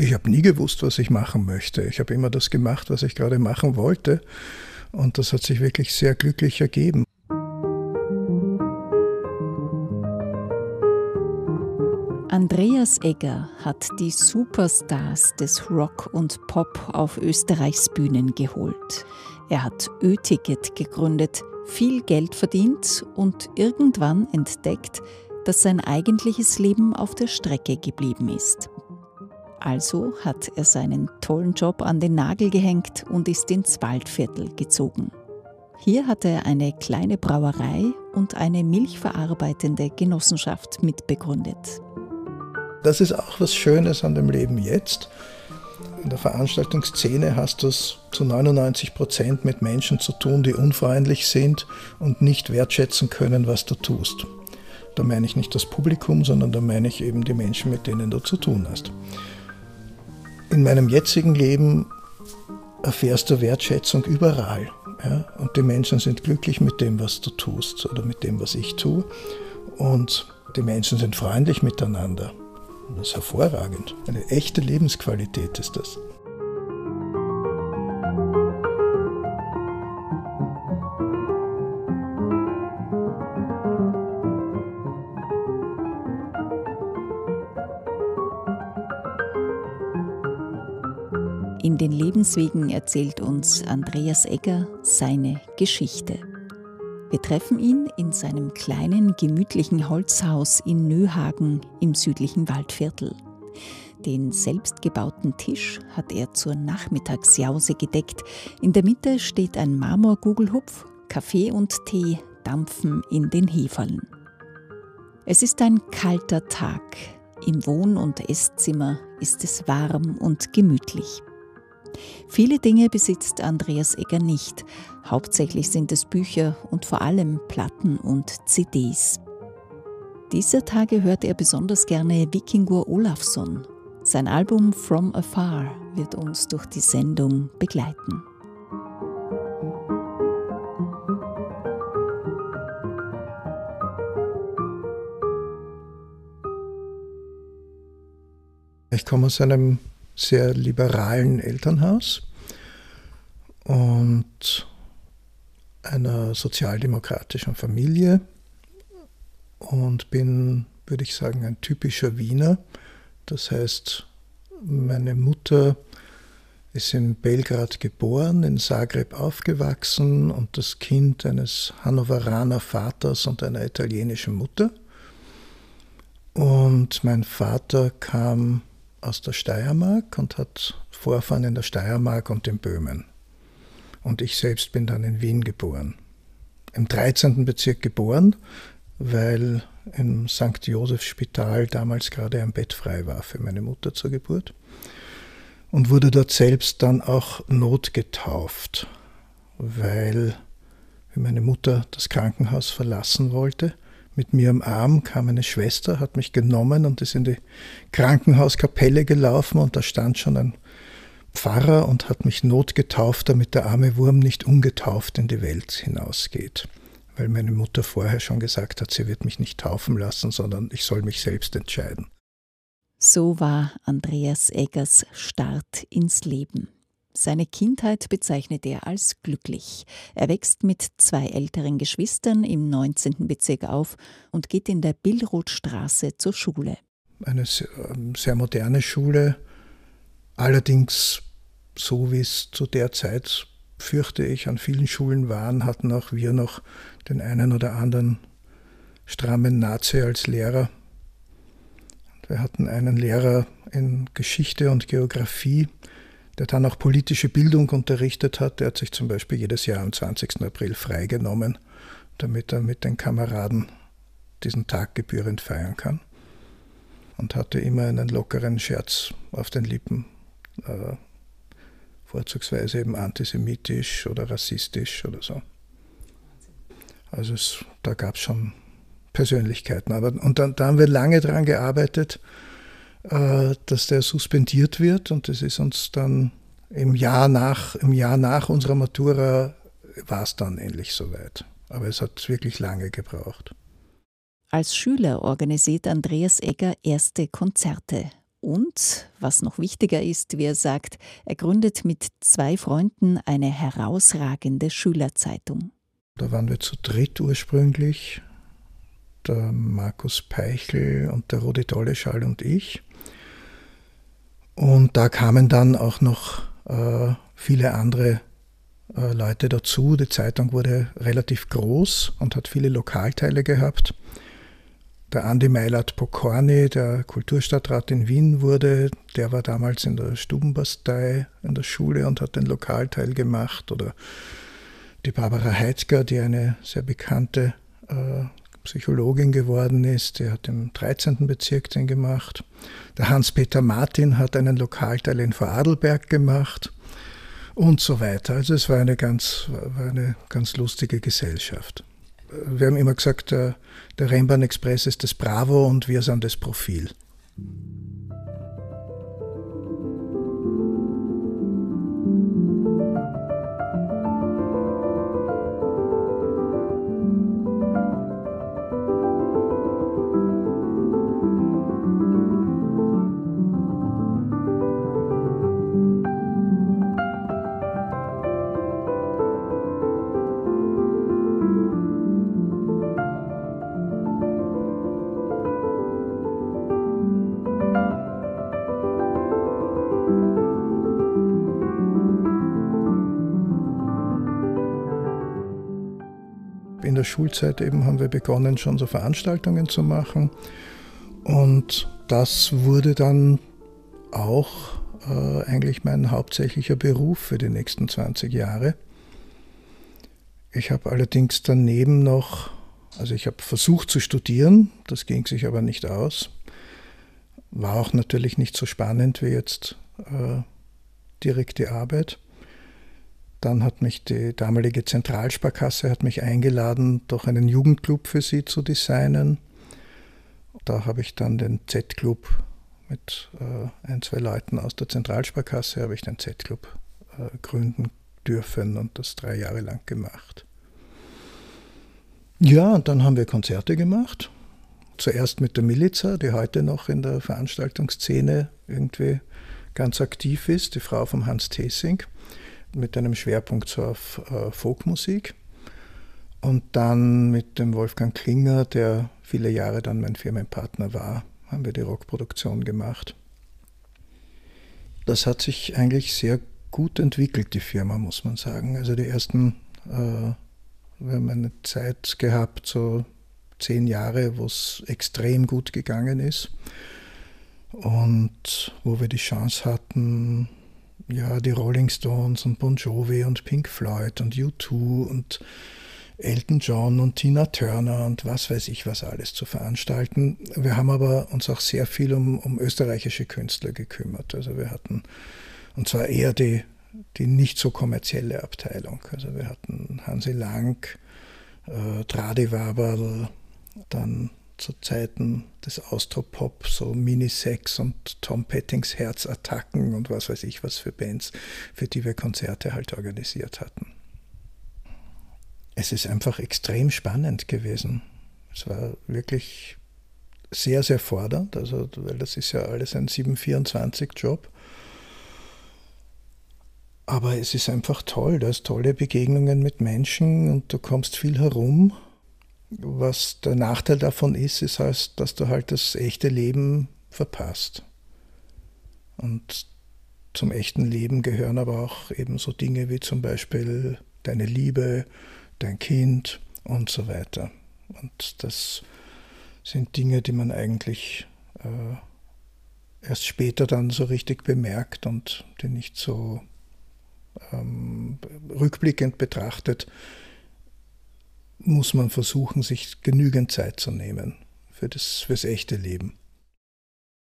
Ich habe nie gewusst, was ich machen möchte. Ich habe immer das gemacht, was ich gerade machen wollte. Und das hat sich wirklich sehr glücklich ergeben. Andreas Egger hat die Superstars des Rock und Pop auf Österreichs Bühnen geholt. Er hat Ö-Ticket gegründet, viel Geld verdient und irgendwann entdeckt, dass sein eigentliches Leben auf der Strecke geblieben ist. Also hat er seinen tollen Job an den Nagel gehängt und ist ins Waldviertel gezogen. Hier hat er eine kleine Brauerei und eine milchverarbeitende Genossenschaft mitbegründet. Das ist auch was Schönes an dem Leben jetzt. In der Veranstaltungsszene hast du es zu 99 Prozent mit Menschen zu tun, die unfreundlich sind und nicht wertschätzen können, was du tust. Da meine ich nicht das Publikum, sondern da meine ich eben die Menschen, mit denen du zu tun hast. In meinem jetzigen Leben erfährst du Wertschätzung überall. Ja? Und die Menschen sind glücklich mit dem, was du tust oder mit dem, was ich tue. Und die Menschen sind freundlich miteinander. Das ist hervorragend. Eine echte Lebensqualität ist das. Den Lebenswegen erzählt uns Andreas Egger seine Geschichte. Wir treffen ihn in seinem kleinen, gemütlichen Holzhaus in Nöhagen im südlichen Waldviertel. Den selbstgebauten Tisch hat er zur Nachmittagsjause gedeckt. In der Mitte steht ein Marmorgugelhupf, Kaffee und Tee dampfen in den Heferln. Es ist ein kalter Tag. Im Wohn- und Esszimmer ist es warm und gemütlich. Viele Dinge besitzt Andreas Egger nicht. Hauptsächlich sind es Bücher und vor allem Platten und CDs. Dieser Tage hört er besonders gerne Vikingur Olafsson. Sein Album From Afar wird uns durch die Sendung begleiten. Ich komme aus einem sehr liberalen Elternhaus und einer sozialdemokratischen Familie und bin, würde ich sagen, ein typischer Wiener. Das heißt, meine Mutter ist in Belgrad geboren, in Zagreb aufgewachsen und das Kind eines Hannoveraner Vaters und einer italienischen Mutter. Und mein Vater kam aus der Steiermark und hat Vorfahren in der Steiermark und in Böhmen. Und ich selbst bin dann in Wien geboren. Im 13. Bezirk geboren, weil im St. Josef Spital damals gerade ein Bett frei war für meine Mutter zur Geburt. Und wurde dort selbst dann auch notgetauft, weil meine Mutter das Krankenhaus verlassen wollte mit mir am Arm kam eine Schwester, hat mich genommen und ist in die Krankenhauskapelle gelaufen und da stand schon ein Pfarrer und hat mich notgetauft, damit der arme Wurm nicht ungetauft in die Welt hinausgeht. Weil meine Mutter vorher schon gesagt hat, sie wird mich nicht taufen lassen, sondern ich soll mich selbst entscheiden. So war Andreas Eggers Start ins Leben. Seine Kindheit bezeichnet er als glücklich. Er wächst mit zwei älteren Geschwistern im 19. Bezirk auf und geht in der Billrothstraße zur Schule. Eine ähm, sehr moderne Schule, allerdings so wie es zu der Zeit, fürchte ich, an vielen Schulen waren, hatten auch wir noch den einen oder anderen strammen Nazi als Lehrer. Wir hatten einen Lehrer in Geschichte und Geografie, der dann auch politische Bildung unterrichtet hat. Der hat sich zum Beispiel jedes Jahr am 20. April freigenommen, damit er mit den Kameraden diesen Tag gebührend feiern kann. Und hatte immer einen lockeren Scherz auf den Lippen, äh, vorzugsweise eben antisemitisch oder rassistisch oder so. Also es, da gab es schon Persönlichkeiten. Aber, und dann, da haben wir lange daran gearbeitet, dass der suspendiert wird und das ist uns dann im Jahr nach, im Jahr nach unserer Matura war es dann endlich soweit. Aber es hat wirklich lange gebraucht. Als Schüler organisiert Andreas Egger erste Konzerte Und, was noch wichtiger ist, wie er sagt, er gründet mit zwei Freunden eine herausragende Schülerzeitung. Da waren wir zu dritt ursprünglich, der Markus Peichel und der Rudi Dolleschall und ich. Und da kamen dann auch noch äh, viele andere äh, Leute dazu. Die Zeitung wurde relativ groß und hat viele Lokalteile gehabt. Der Andi Meilert Pokorny, der Kulturstadtrat in Wien wurde, der war damals in der Stubenbastei in der Schule und hat den Lokalteil gemacht. Oder die Barbara Heitzger, die eine sehr bekannte äh, Psychologin geworden ist, die hat im 13. Bezirk den gemacht. Der Hans-Peter Martin hat einen Lokalteil in Vorarlberg gemacht und so weiter. Also es war eine ganz, war eine ganz lustige Gesellschaft. Wir haben immer gesagt, der, der Rennbahn Express ist das Bravo und wir sind das Profil. Der Schulzeit eben haben wir begonnen, schon so Veranstaltungen zu machen. Und das wurde dann auch äh, eigentlich mein hauptsächlicher Beruf für die nächsten 20 Jahre. Ich habe allerdings daneben noch, also ich habe versucht zu studieren, das ging sich aber nicht aus. War auch natürlich nicht so spannend wie jetzt äh, direkt die Arbeit. Dann hat mich die damalige Zentralsparkasse hat mich eingeladen, doch einen Jugendclub für sie zu designen. Da habe ich dann den Z-Club mit äh, ein, zwei Leuten aus der Zentralsparkasse habe ich den Z-Club äh, gründen dürfen und das drei Jahre lang gemacht. Ja, und dann haben wir Konzerte gemacht. Zuerst mit der Miliza, die heute noch in der Veranstaltungsszene irgendwie ganz aktiv ist, die Frau von Hans Thesing mit einem Schwerpunkt so auf äh, Folkmusik. Und dann mit dem Wolfgang Klinger, der viele Jahre dann mein Firmenpartner war, haben wir die Rockproduktion gemacht. Das hat sich eigentlich sehr gut entwickelt, die Firma, muss man sagen. Also die ersten, äh, wir haben eine Zeit gehabt, so zehn Jahre, wo es extrem gut gegangen ist und wo wir die Chance hatten, ja, die Rolling Stones und Bon Jovi und Pink Floyd und U2 und Elton John und Tina Turner und was weiß ich was alles zu veranstalten. Wir haben aber uns auch sehr viel um, um österreichische Künstler gekümmert. Also wir hatten, und zwar eher die, die nicht so kommerzielle Abteilung. Also wir hatten Hansi Lang, äh, Tradi Waberl, dann zu Zeiten des Austropop, so Minisex und Tom Pettings Herzattacken und was weiß ich was für Bands, für die wir Konzerte halt organisiert hatten. Es ist einfach extrem spannend gewesen. Es war wirklich sehr, sehr fordernd, also, weil das ist ja alles ein 724-Job. Aber es ist einfach toll, du hast tolle Begegnungen mit Menschen und du kommst viel herum was der Nachteil davon ist, ist halt, dass du halt das echte Leben verpasst. Und zum echten Leben gehören aber auch eben so Dinge wie zum Beispiel deine Liebe, dein Kind und so weiter. Und das sind Dinge, die man eigentlich äh, erst später dann so richtig bemerkt und die nicht so ähm, rückblickend betrachtet muss man versuchen, sich genügend Zeit zu nehmen für das fürs echte Leben.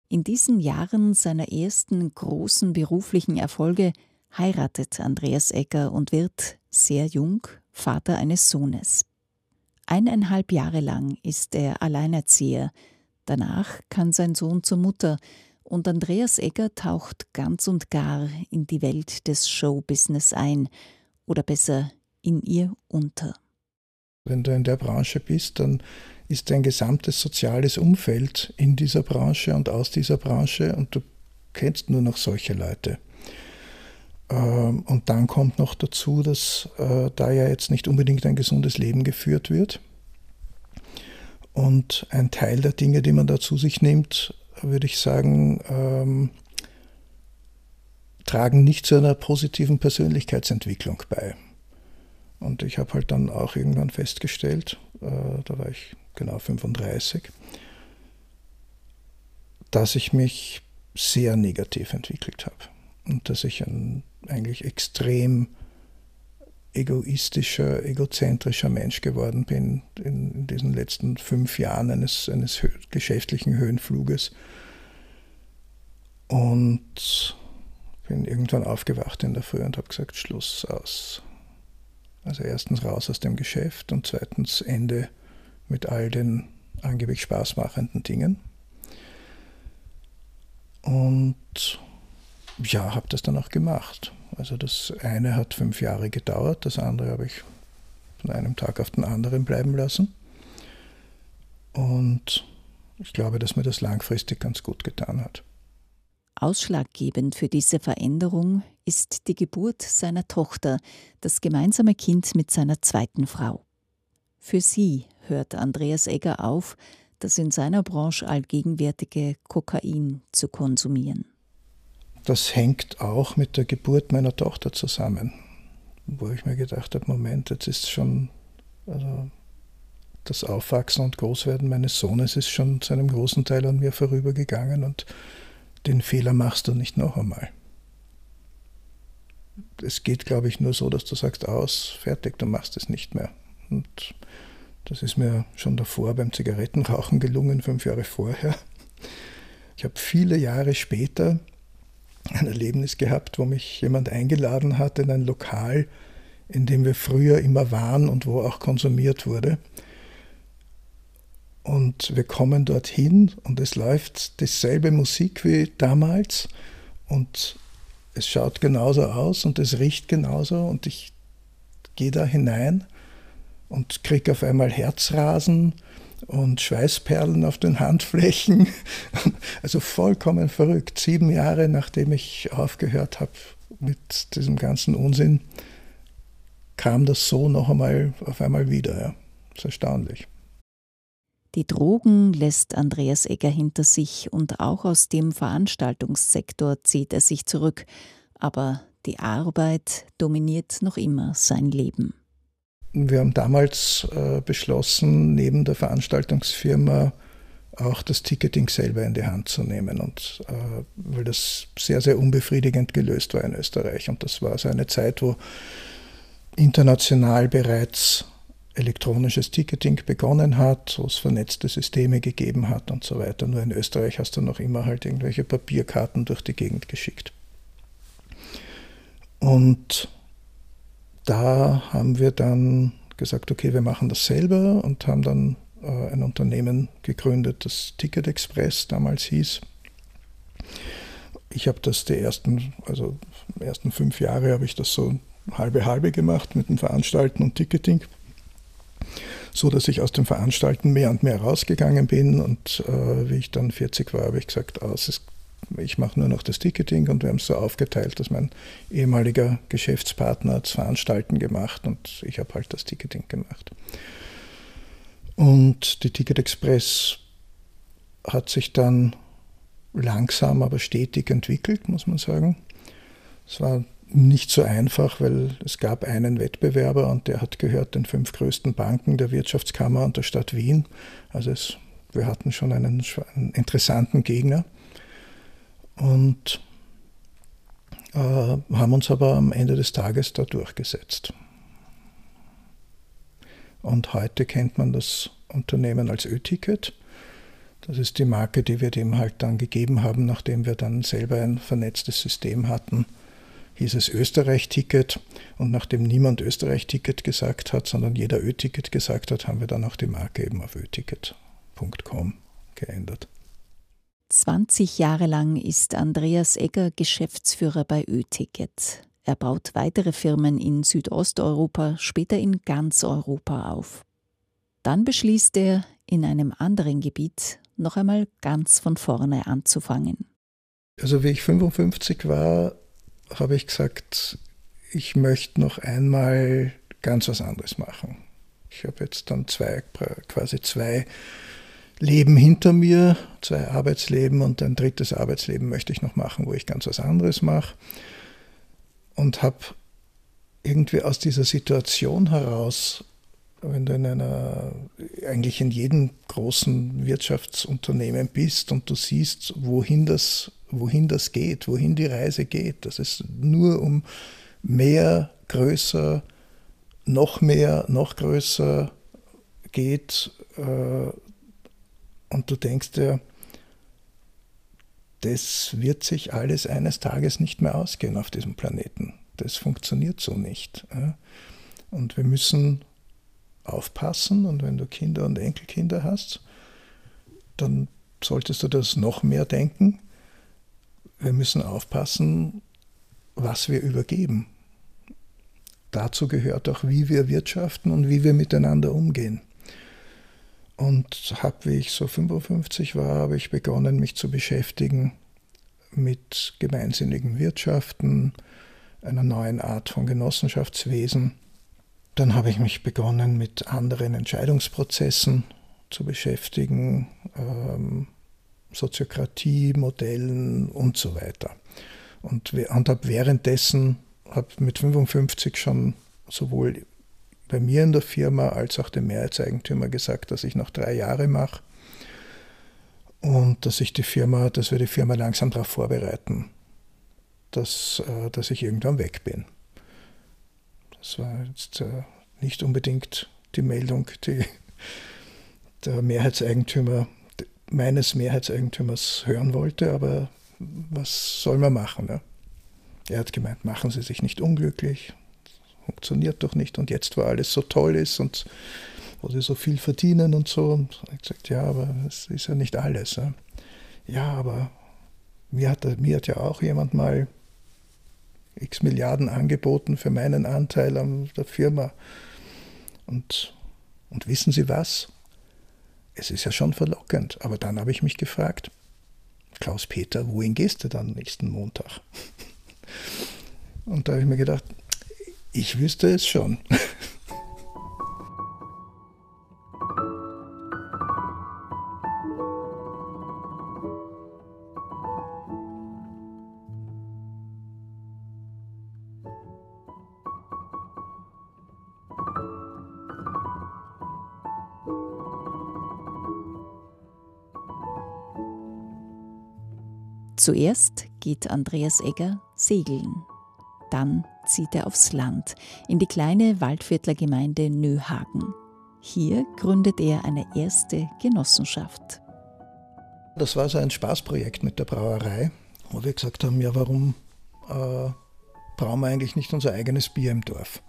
In diesen Jahren seiner ersten großen beruflichen Erfolge heiratet Andreas Egger und wird sehr jung Vater eines Sohnes. Eineinhalb Jahre lang ist er Alleinerzieher. Danach kann sein Sohn zur Mutter und Andreas Egger taucht ganz und gar in die Welt des Showbusiness ein oder besser in ihr unter. Wenn du in der Branche bist, dann ist dein gesamtes soziales Umfeld in dieser Branche und aus dieser Branche und du kennst nur noch solche Leute. Ähm, und dann kommt noch dazu, dass äh, da ja jetzt nicht unbedingt ein gesundes Leben geführt wird. Und ein Teil der Dinge, die man da zu sich nimmt, würde ich sagen, ähm, tragen nicht zu einer positiven Persönlichkeitsentwicklung bei. Und ich habe halt dann auch irgendwann festgestellt, äh, da war ich genau 35, dass ich mich sehr negativ entwickelt habe und dass ich ein eigentlich extrem egoistischer, egozentrischer Mensch geworden bin in, in diesen letzten fünf Jahren eines, eines geschäftlichen Höhenfluges. Und bin irgendwann aufgewacht in der Früh und habe gesagt, Schluss aus. Also erstens raus aus dem Geschäft und zweitens Ende mit all den angeblich spaßmachenden Dingen. Und ja, habe das dann auch gemacht. Also das eine hat fünf Jahre gedauert, das andere habe ich von einem Tag auf den anderen bleiben lassen. Und ich glaube, dass mir das langfristig ganz gut getan hat. Ausschlaggebend für diese Veränderung ist die Geburt seiner Tochter, das gemeinsame Kind mit seiner zweiten Frau. Für sie hört Andreas Egger auf, das in seiner Branche allgegenwärtige Kokain zu konsumieren. Das hängt auch mit der Geburt meiner Tochter zusammen, wo ich mir gedacht habe, Moment, jetzt ist schon, also das Aufwachsen und Großwerden meines Sohnes ist schon zu einem großen Teil an mir vorübergegangen und den Fehler machst du nicht noch einmal. Es geht, glaube ich, nur so, dass du sagst, aus, fertig, du machst es nicht mehr. Und das ist mir schon davor beim Zigarettenrauchen gelungen, fünf Jahre vorher. Ich habe viele Jahre später ein Erlebnis gehabt, wo mich jemand eingeladen hat in ein Lokal, in dem wir früher immer waren und wo auch konsumiert wurde. Und wir kommen dorthin und es läuft dieselbe Musik wie damals und es schaut genauso aus und es riecht genauso und ich gehe da hinein und kriege auf einmal Herzrasen und Schweißperlen auf den Handflächen. Also vollkommen verrückt. Sieben Jahre nachdem ich aufgehört habe mit diesem ganzen Unsinn, kam das so noch einmal auf einmal wieder. Ja. Das ist erstaunlich. Die Drogen lässt Andreas Egger hinter sich und auch aus dem Veranstaltungssektor zieht er sich zurück. Aber die Arbeit dominiert noch immer sein Leben. Wir haben damals äh, beschlossen, neben der Veranstaltungsfirma auch das Ticketing selber in die Hand zu nehmen. Und äh, weil das sehr, sehr unbefriedigend gelöst war in Österreich. Und das war so eine Zeit, wo international bereits elektronisches Ticketing begonnen hat, wo es vernetzte Systeme gegeben hat und so weiter. Nur in Österreich hast du noch immer halt irgendwelche Papierkarten durch die Gegend geschickt. Und da haben wir dann gesagt, okay, wir machen das selber und haben dann äh, ein Unternehmen gegründet, das Ticket Express damals hieß. Ich habe das die ersten, also die ersten fünf Jahre habe ich das so halbe halbe gemacht mit dem Veranstalten und Ticketing so dass ich aus dem Veranstalten mehr und mehr rausgegangen bin. Und äh, wie ich dann 40 war, habe ich gesagt, aus, es, ich mache nur noch das Ticketing und wir haben es so aufgeteilt, dass mein ehemaliger Geschäftspartner das Veranstalten gemacht und ich habe halt das Ticketing gemacht. Und die Ticket Express hat sich dann langsam, aber stetig entwickelt, muss man sagen. Es war nicht so einfach, weil es gab einen Wettbewerber und der hat gehört den fünf größten Banken der Wirtschaftskammer und der Stadt Wien. Also es, wir hatten schon einen, einen interessanten Gegner und äh, haben uns aber am Ende des Tages da durchgesetzt. Und heute kennt man das Unternehmen als Ö-Ticket. Das ist die Marke, die wir dem halt dann gegeben haben, nachdem wir dann selber ein vernetztes System hatten hieß es Österreich-Ticket. Und nachdem niemand Österreich-Ticket gesagt hat, sondern jeder Ö-Ticket gesagt hat, haben wir dann auch die Marke eben auf öticket.com geändert. 20 Jahre lang ist Andreas Egger Geschäftsführer bei Ö-Ticket. Er baut weitere Firmen in Südosteuropa, später in ganz Europa auf. Dann beschließt er, in einem anderen Gebiet noch einmal ganz von vorne anzufangen. Also wie ich 55 war, habe ich gesagt, ich möchte noch einmal ganz was anderes machen. Ich habe jetzt dann zwei, quasi zwei Leben hinter mir, zwei Arbeitsleben und ein drittes Arbeitsleben möchte ich noch machen, wo ich ganz was anderes mache. Und habe irgendwie aus dieser Situation heraus, wenn du in einer, eigentlich in jedem großen Wirtschaftsunternehmen bist und du siehst, wohin das, wohin das geht, wohin die Reise geht, dass es nur um mehr, größer, noch mehr, noch größer geht. Äh, und du denkst dir, das wird sich alles eines Tages nicht mehr ausgehen auf diesem Planeten. Das funktioniert so nicht. Und wir müssen aufpassen und wenn du Kinder und Enkelkinder hast, dann solltest du das noch mehr denken. Wir müssen aufpassen, was wir übergeben. Dazu gehört auch, wie wir wirtschaften und wie wir miteinander umgehen. Und habe, wie ich so 55 war, habe ich begonnen, mich zu beschäftigen mit gemeinsinnigen Wirtschaften, einer neuen Art von Genossenschaftswesen. Dann habe ich mich begonnen, mit anderen Entscheidungsprozessen zu beschäftigen, ähm, Soziokratie, Modellen und so weiter. Und, und habe währenddessen, habe mit 55 schon sowohl bei mir in der Firma als auch dem Mehrheitseigentümer gesagt, dass ich noch drei Jahre mache und dass ich die Firma, dass wir die Firma langsam darauf vorbereiten, dass, äh, dass ich irgendwann weg bin. Das war jetzt äh, nicht unbedingt die Meldung, die der Mehrheitseigentümer meines Mehrheitseigentümers hören wollte, aber was soll man machen? Ne? Er hat gemeint, machen Sie sich nicht unglücklich, funktioniert doch nicht und jetzt, wo alles so toll ist und wo Sie so viel verdienen und so. Und ich gesagt, ja, aber es ist ja nicht alles. Ja, ja aber mir hat, mir hat ja auch jemand mal x Milliarden angeboten für meinen Anteil an der Firma. Und, und wissen Sie was? Es ist ja schon verlockend. Aber dann habe ich mich gefragt, Klaus-Peter, wohin gehst du dann nächsten Montag? Und da habe ich mir gedacht, ich wüsste es schon. Zuerst geht Andreas Egger segeln. Dann zieht er aufs Land, in die kleine Waldviertler Nöhagen. Hier gründet er eine erste Genossenschaft. Das war so ein Spaßprojekt mit der Brauerei, wo wir gesagt haben, ja, warum äh, brauen wir eigentlich nicht unser eigenes Bier im Dorf?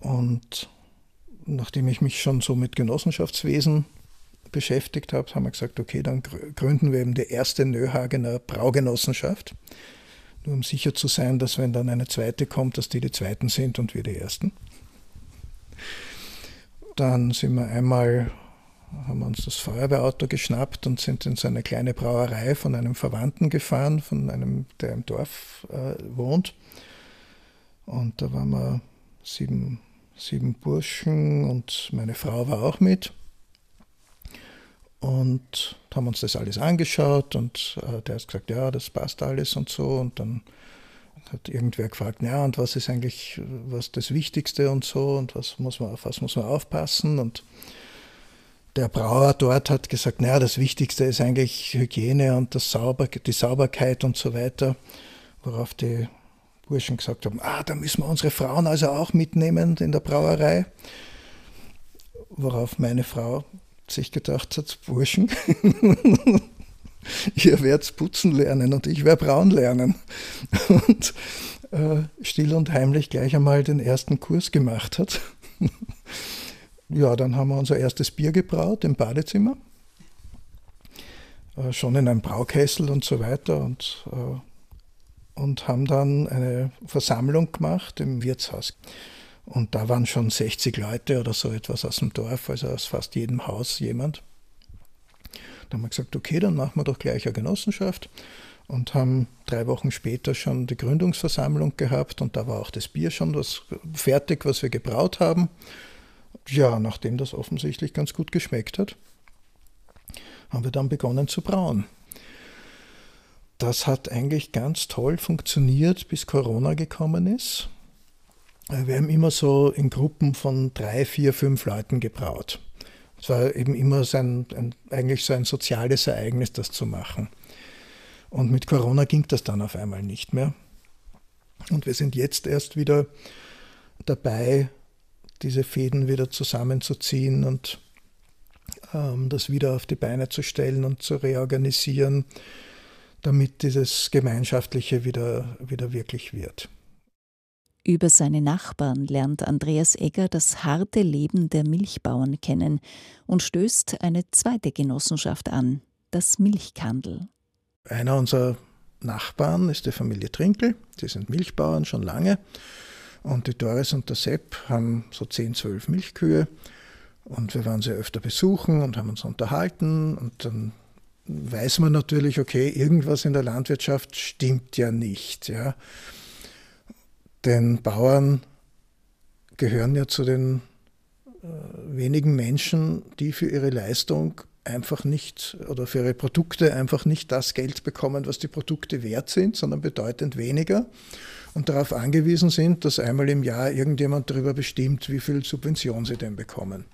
Und nachdem ich mich schon so mit Genossenschaftswesen beschäftigt habe, haben wir gesagt, okay, dann gründen wir eben die erste Nöhagener Braugenossenschaft. Nur um sicher zu sein, dass wenn dann eine zweite kommt, dass die die zweiten sind und wir die ersten. Dann sind wir einmal, haben wir uns das Feuerwehrauto geschnappt und sind in so eine kleine Brauerei von einem Verwandten gefahren, von einem, der im Dorf äh, wohnt. Und da waren wir sieben, sieben Burschen und meine Frau war auch mit und haben uns das alles angeschaut und äh, der hat gesagt, ja, das passt alles und so. Und dann hat irgendwer gefragt, ja, und was ist eigentlich was das Wichtigste und so und was muss man, auf was muss man aufpassen? Und der Brauer dort hat gesagt, naja, das Wichtigste ist eigentlich Hygiene und das Sauber, die Sauberkeit und so weiter. Worauf die Burschen gesagt haben, ah, da müssen wir unsere Frauen also auch mitnehmen in der Brauerei. Worauf meine Frau sich gedacht hat, Burschen, ihr werdet putzen lernen und ich werde braun lernen. Und äh, still und heimlich gleich einmal den ersten Kurs gemacht hat. ja, dann haben wir unser erstes Bier gebraut im Badezimmer. Äh, schon in einem Braukessel und so weiter. Und, äh, und haben dann eine Versammlung gemacht im Wirtshaus. Und da waren schon 60 Leute oder so etwas aus dem Dorf, also aus fast jedem Haus jemand. Da haben wir gesagt, okay, dann machen wir doch gleich eine Genossenschaft und haben drei Wochen später schon die Gründungsversammlung gehabt und da war auch das Bier schon was fertig, was wir gebraut haben. Ja, nachdem das offensichtlich ganz gut geschmeckt hat, haben wir dann begonnen zu brauen. Das hat eigentlich ganz toll funktioniert, bis Corona gekommen ist. Wir haben immer so in Gruppen von drei, vier, fünf Leuten gebraut. Es war eben immer so ein, ein, eigentlich so ein soziales Ereignis, das zu machen. Und mit Corona ging das dann auf einmal nicht mehr. Und wir sind jetzt erst wieder dabei, diese Fäden wieder zusammenzuziehen und ähm, das wieder auf die Beine zu stellen und zu reorganisieren, damit dieses Gemeinschaftliche wieder, wieder wirklich wird. Über seine Nachbarn lernt Andreas Egger das harte Leben der Milchbauern kennen und stößt eine zweite Genossenschaft an, das Milchkandel. Einer unserer Nachbarn ist die Familie Trinkel, die sind Milchbauern schon lange. Und die Doris und der Sepp haben so 10, 12 Milchkühe. Und wir waren sie öfter besuchen und haben uns unterhalten. Und dann weiß man natürlich, okay, irgendwas in der Landwirtschaft stimmt ja nicht. Ja. Denn Bauern gehören ja zu den äh, wenigen Menschen, die für ihre Leistung einfach nicht oder für ihre Produkte einfach nicht das Geld bekommen, was die Produkte wert sind, sondern bedeutend weniger und darauf angewiesen sind, dass einmal im Jahr irgendjemand darüber bestimmt, wie viel Subvention sie denn bekommen.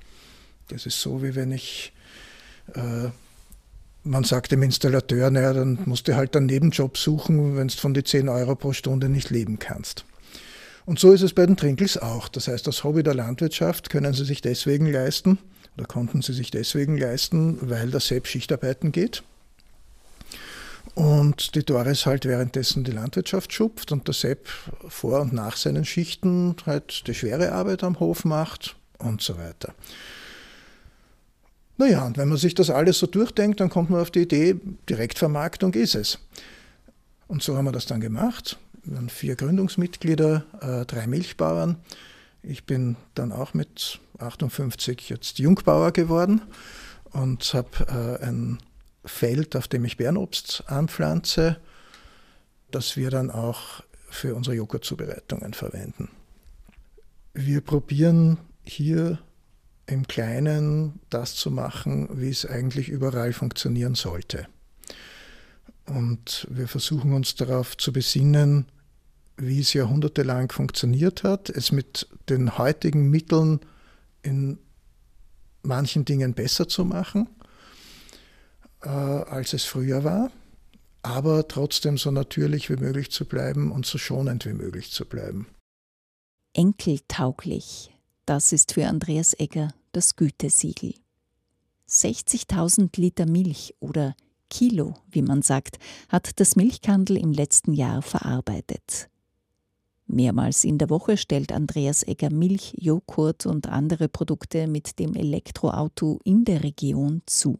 Das ist so, wie wenn ich, äh, man sagt dem Installateur, naja, dann musst du halt einen Nebenjob suchen, wenn du von den 10 Euro pro Stunde nicht leben kannst. Und so ist es bei den Trinkels auch. Das heißt, das Hobby der Landwirtschaft können sie sich deswegen leisten oder konnten sie sich deswegen leisten, weil der Sepp Schichtarbeiten geht. Und die Doris halt währenddessen die Landwirtschaft schupft und der Sepp vor und nach seinen Schichten halt die schwere Arbeit am Hof macht und so weiter. Naja, und wenn man sich das alles so durchdenkt, dann kommt man auf die Idee, Direktvermarktung ist es. Und so haben wir das dann gemacht. Waren vier Gründungsmitglieder, äh, drei Milchbauern. Ich bin dann auch mit 58 jetzt Jungbauer geworden und habe äh, ein Feld, auf dem ich Bärenobst anpflanze, das wir dann auch für unsere Joghurtzubereitungen verwenden. Wir probieren hier im Kleinen das zu machen, wie es eigentlich überall funktionieren sollte. Und wir versuchen uns darauf zu besinnen, wie es jahrhundertelang funktioniert hat, es mit den heutigen Mitteln in manchen Dingen besser zu machen, äh, als es früher war, aber trotzdem so natürlich wie möglich zu bleiben und so schonend wie möglich zu bleiben. Enkeltauglich, das ist für Andreas Egger das Gütesiegel. 60.000 Liter Milch oder Kilo, wie man sagt, hat das Milchkandel im letzten Jahr verarbeitet. Mehrmals in der Woche stellt Andreas Egger Milch, Joghurt und andere Produkte mit dem Elektroauto in der Region zu.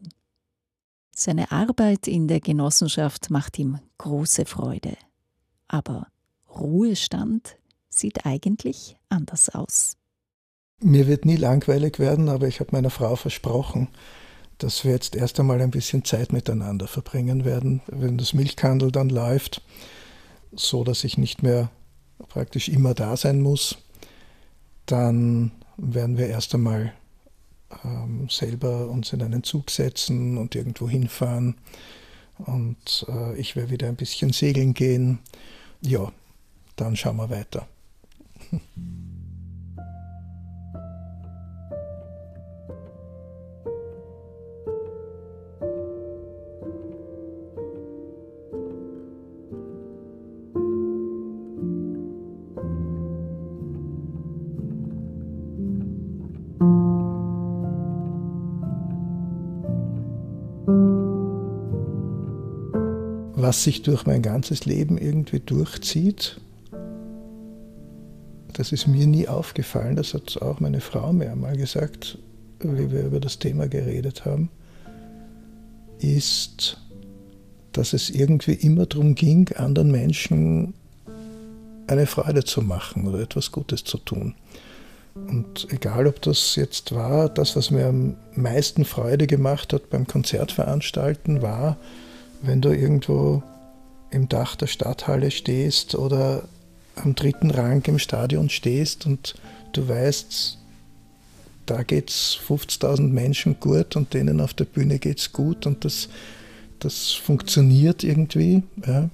Seine Arbeit in der Genossenschaft macht ihm große Freude. Aber Ruhestand sieht eigentlich anders aus. Mir wird nie langweilig werden, aber ich habe meiner Frau versprochen, dass wir jetzt erst einmal ein bisschen Zeit miteinander verbringen werden, wenn das Milchkandel dann läuft, so dass ich nicht mehr praktisch immer da sein muss, dann werden wir erst einmal ähm, selber uns in einen Zug setzen und irgendwo hinfahren. Und äh, ich werde wieder ein bisschen segeln gehen. Ja, dann schauen wir weiter. was sich durch mein ganzes Leben irgendwie durchzieht, das ist mir nie aufgefallen, das hat auch meine Frau mir einmal gesagt, wie wir über das Thema geredet haben, ist, dass es irgendwie immer darum ging, anderen Menschen eine Freude zu machen oder etwas Gutes zu tun. Und egal, ob das jetzt war, das, was mir am meisten Freude gemacht hat beim Konzertveranstalten, war, wenn du irgendwo im Dach der Stadthalle stehst oder am dritten Rang im Stadion stehst und du weißt, da geht es 50.000 Menschen gut und denen auf der Bühne geht es gut und das, das funktioniert irgendwie. Ja.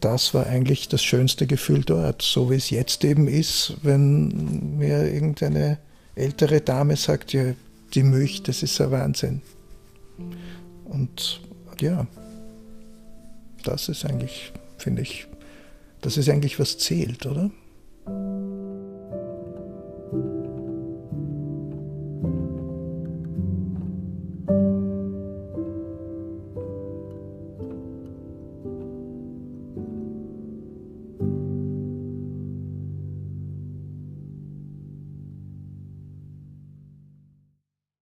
Das war eigentlich das schönste Gefühl dort, so wie es jetzt eben ist, wenn mir irgendeine ältere Dame sagt, ja, die Milch, das ist ein Wahnsinn. Und ja, das ist eigentlich, finde ich, das ist eigentlich was zählt, oder?